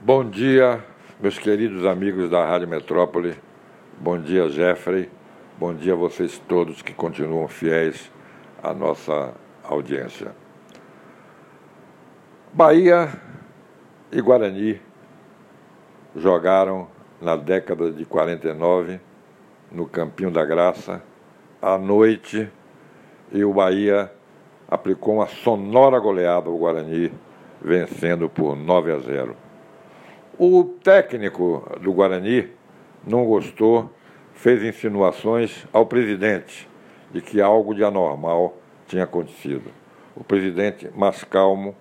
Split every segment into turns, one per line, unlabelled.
Bom dia, meus queridos amigos da Rádio Metrópole. Bom dia, Jeffrey. Bom dia a vocês todos que continuam fiéis à nossa audiência. Bahia e Guarani jogaram na década de 49 no Campinho da Graça à noite e o Bahia aplicou uma sonora goleada ao Guarani, vencendo por 9 a 0. O técnico do Guarani não gostou, fez insinuações ao presidente de que algo de anormal tinha acontecido. O presidente, mais calmo,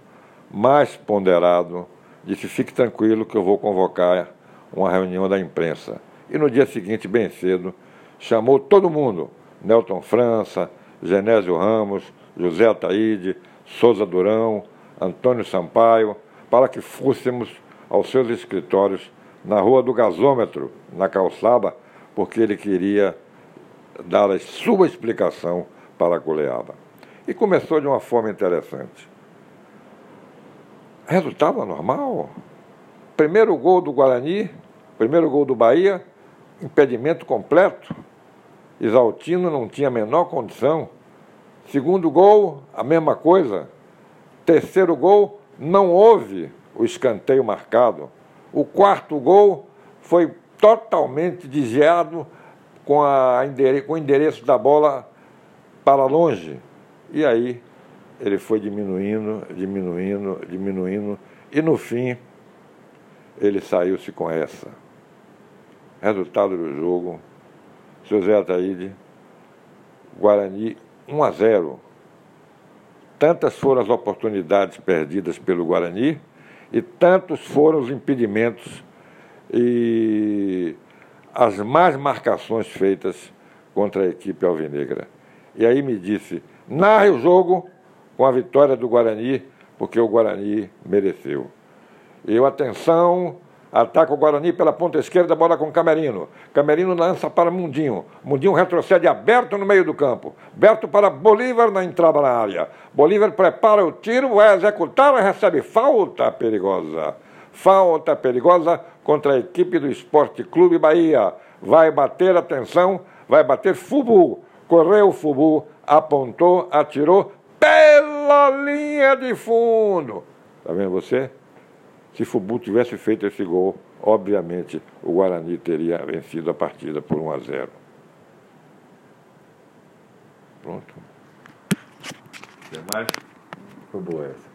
mais ponderado, disse: fique tranquilo que eu vou convocar uma reunião da imprensa. E no dia seguinte, bem cedo, chamou todo mundo: Nelton França, Genésio Ramos, José Ataíde, Souza Durão, Antônio Sampaio, para que fôssemos aos seus escritórios na Rua do Gasômetro, na calçada, porque ele queria dar a sua explicação para a goleada. E começou de uma forma interessante. Resultado normal. Primeiro gol do Guarani, primeiro gol do Bahia, impedimento completo. Isaltino não tinha a menor condição Segundo gol, a mesma coisa. Terceiro gol, não houve o escanteio marcado. O quarto gol foi totalmente desviado com, a, com o endereço da bola para longe. E aí ele foi diminuindo, diminuindo, diminuindo, e no fim ele saiu-se com essa. Resultado do jogo, José Ataíde, Guarani 1 a 0. Tantas foram as oportunidades perdidas pelo Guarani e tantos foram os impedimentos e as más marcações feitas contra a equipe alvinegra. E aí me disse: narre o jogo com a vitória do Guarani, porque o Guarani mereceu. Eu, atenção, Ataca o Guarani pela ponta esquerda, bola com Camerino. Camerino lança para Mundinho. Mundinho retrocede aberto no meio do campo. Berto para Bolívar na entrada na área. Bolívar prepara o tiro, vai executar recebe falta perigosa. Falta perigosa contra a equipe do Esporte Clube Bahia. Vai bater, atenção, vai bater Fubu. Correu Fubu, apontou, atirou pela linha de fundo. Tá vendo você? Se Fubu tivesse feito esse gol, obviamente o Guarani teria vencido a partida por 1 a 0. Pronto. Tem mais? Foi boa essa.